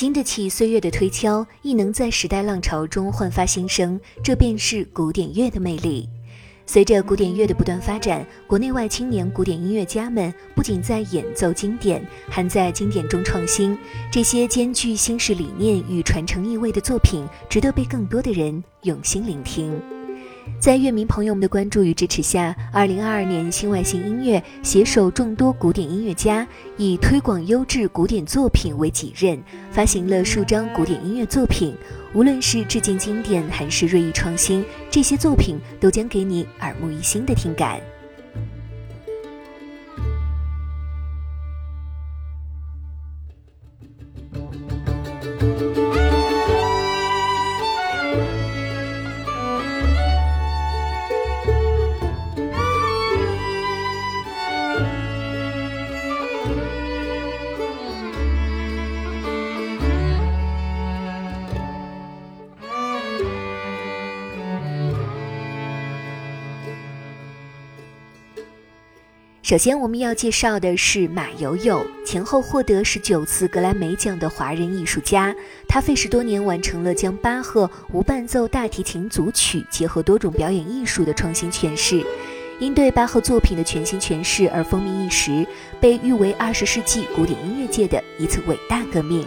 经得起岁月的推敲，亦能在时代浪潮中焕发新生，这便是古典乐的魅力。随着古典乐的不断发展，国内外青年古典音乐家们不仅在演奏经典，还在经典中创新。这些兼具新式理念与传承意味的作品，值得被更多的人用心聆听。在乐迷朋友们的关注与支持下，二零二二年新外星音乐携手众多古典音乐家，以推广优质古典作品为己任，发行了数张古典音乐作品。无论是致敬经典，还是锐意创新，这些作品都将给你耳目一新的听感。首先，我们要介绍的是马友友，前后获得十九次格莱美奖的华人艺术家。他费时多年完成了将巴赫无伴奏大提琴组曲结合多种表演艺术的创新诠释，因对巴赫作品的全新诠释而风靡一时，被誉为二十世纪古典音乐界的一次伟大革命。《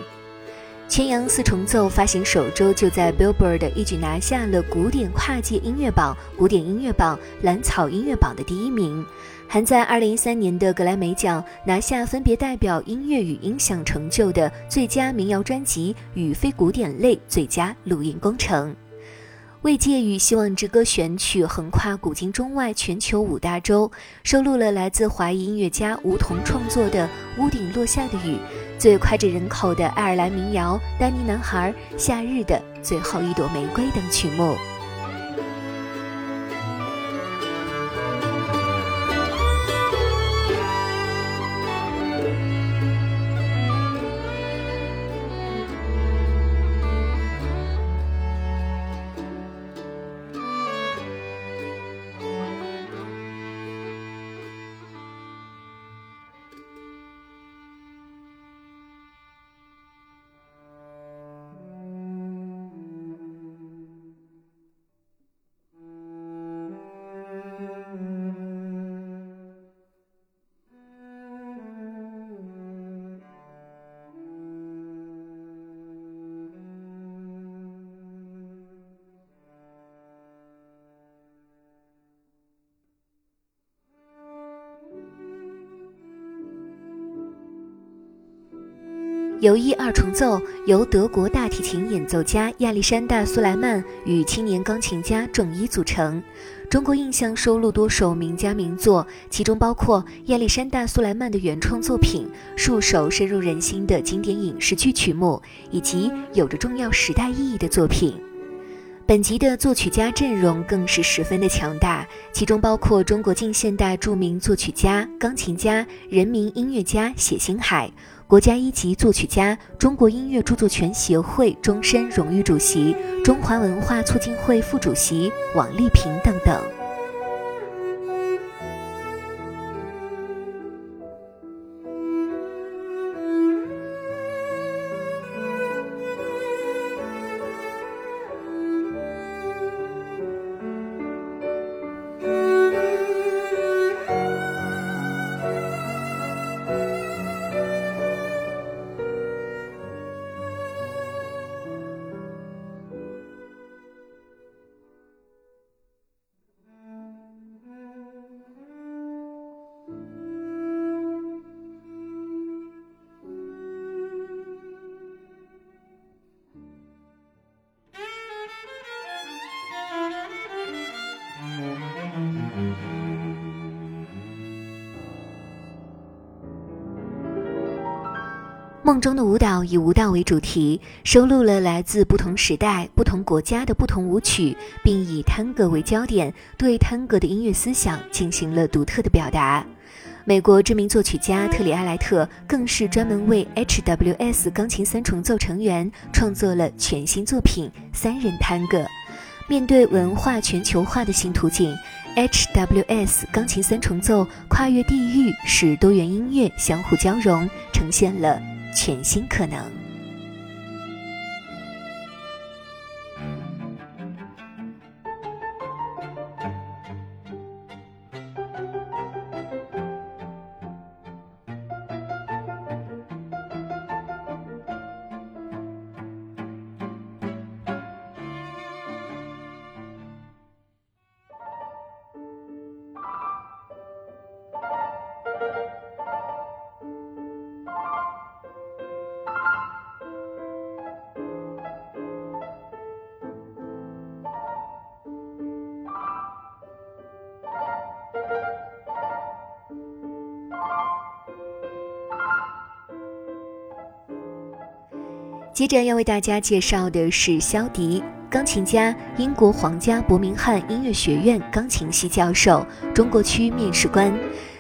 全羊四重奏》发行首周就在 Billboard 一举拿下了古典跨界音乐榜、古典音乐榜、蓝草音乐榜的第一名。还在二零一三年的格莱美奖拿下分别代表音乐与音响成就的最佳民谣专辑与非古典类最佳录音工程。《慰藉与希望之歌》选曲横跨古今中外全球五大洲，收录了来自华裔音乐家吴彤创作的《屋顶落下的雨》，最脍炙人口的爱尔兰民谣《丹尼男孩》、《夏日的最后一朵玫瑰》等曲目。游一二重奏由德国大提琴演奏家亚历山大·苏莱曼与青年钢琴家仲一组成。中国印象收录多首名家名作，其中包括亚历山大·苏莱曼的原创作品、数首深入人心的经典影视剧曲目，以及有着重要时代意义的作品。本集的作曲家阵容更是十分的强大，其中包括中国近现代著名作曲家、钢琴家、人民音乐家谢星海。国家一级作曲家、中国音乐著作权协会终身荣誉主席、中华文化促进会副主席王丽萍等等。梦中的舞蹈以舞蹈为主题，收录了来自不同时代、不同国家的不同舞曲，并以探戈为焦点，对探戈的音乐思想进行了独特的表达。美国知名作曲家特里阿莱特更是专门为 HWS 钢琴三重奏成员创作了全新作品《三人探戈》。面对文化全球化的新途径，HWS 钢琴三重奏跨越地域，使多元音乐相互交融，呈现了。全新可能。接着要为大家介绍的是肖迪，钢琴家，英国皇家伯明翰音乐学院钢琴系教授，中国区面试官。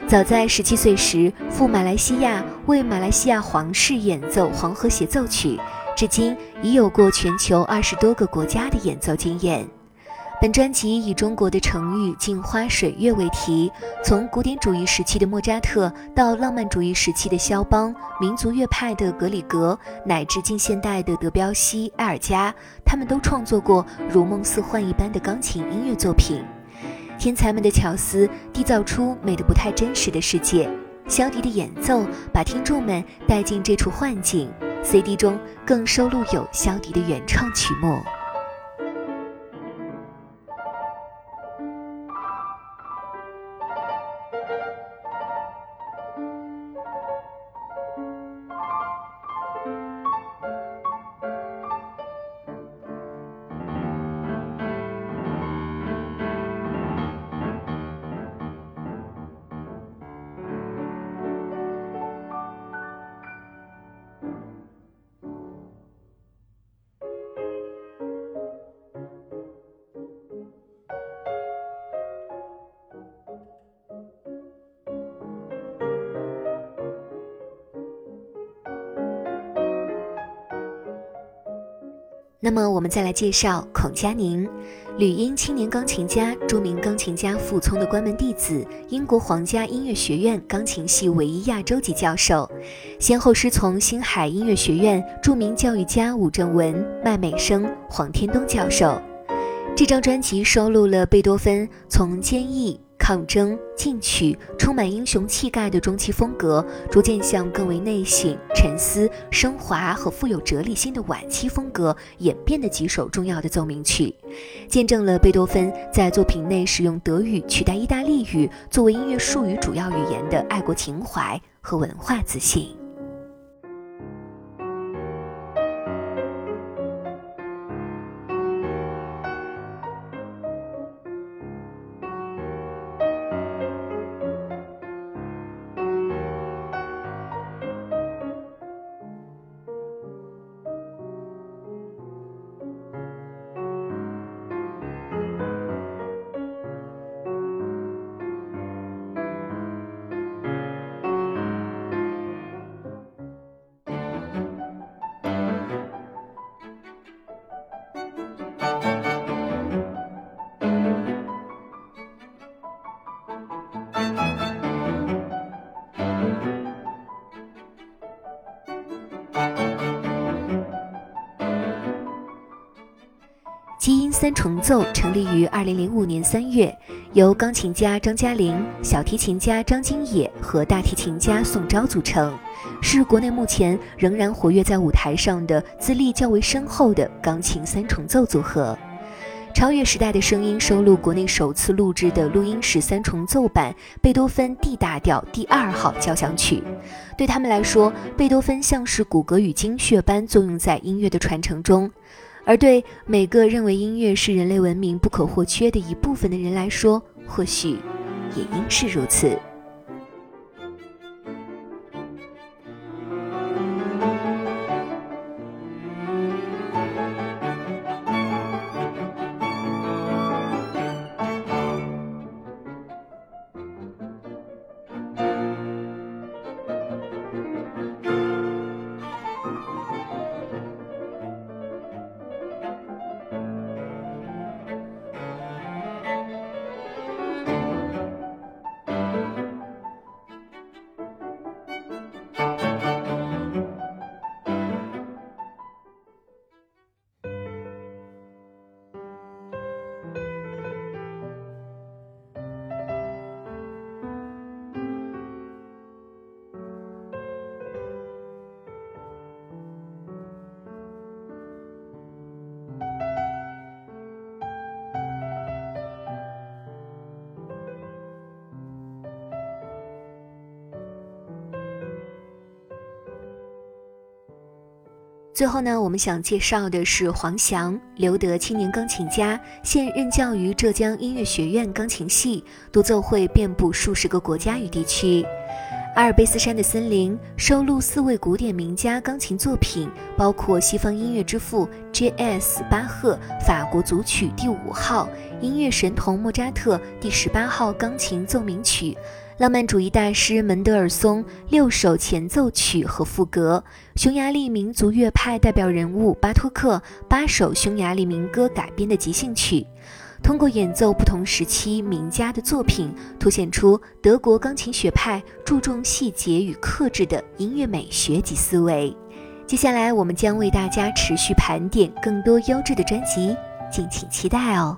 早在十七岁时赴马来西亚为马来西亚皇室演奏《黄河协奏曲》，至今已有过全球二十多个国家的演奏经验。本专辑以中国的成语“镜花水月”为题，从古典主义时期的莫扎特到浪漫主义时期的肖邦、民族乐派的格里格，乃至近现代的德彪西、埃尔加，他们都创作过如梦似幻一般的钢琴音乐作品。天才们的巧思缔造出美得不太真实的世界。肖迪的演奏把听众们带进这处幻境。CD 中更收录有肖迪的原创曲目。那么我们再来介绍孔佳宁，吕英青年钢琴家，著名钢琴家傅聪的关门弟子，英国皇家音乐学院钢琴系唯一亚洲级教授，先后师从星海音乐学院著名教育家武正文、麦美生、黄天东教授。这张专辑收录了贝多芬从坚毅。抗争、进取、充满英雄气概的中期风格，逐渐向更为内省、沉思、升华和富有哲理性的晚期风格演变的几首重要的奏鸣曲，见证了贝多芬在作品内使用德语取代意大利语作为音乐术语主要语言的爱国情怀和文化自信。三重奏成立于二零零五年三月，由钢琴家张嘉玲、小提琴家张金野和大提琴家宋昭组成，是国内目前仍然活跃在舞台上的资历较为深厚的钢琴三重奏组合。超越时代的声音收录国内首次录制的录音室三重奏版贝多芬 D 大调第二号交响曲。对他们来说，贝多芬像是骨骼与精血般作用在音乐的传承中。而对每个认为音乐是人类文明不可或缺的一部分的人来说，或许也应是如此。最后呢，我们想介绍的是黄翔，留德青年钢琴家，现任教于浙江音乐学院钢琴系，独奏会遍布数十个国家与地区。阿尔卑斯山的森林收录四位古典名家钢琴作品，包括西方音乐之父 J.S. 巴赫法国组曲第五号、音乐神童莫扎特第十八号钢琴奏鸣曲、浪漫主义大师门德尔松六首前奏曲和赋格、匈牙利民族乐派代表人物巴托克八首匈牙利民歌改编的即兴曲。通过演奏不同时期名家的作品，凸显出德国钢琴学派注重细节与克制的音乐美学及思维。接下来，我们将为大家持续盘点更多优质的专辑，敬请期待哦。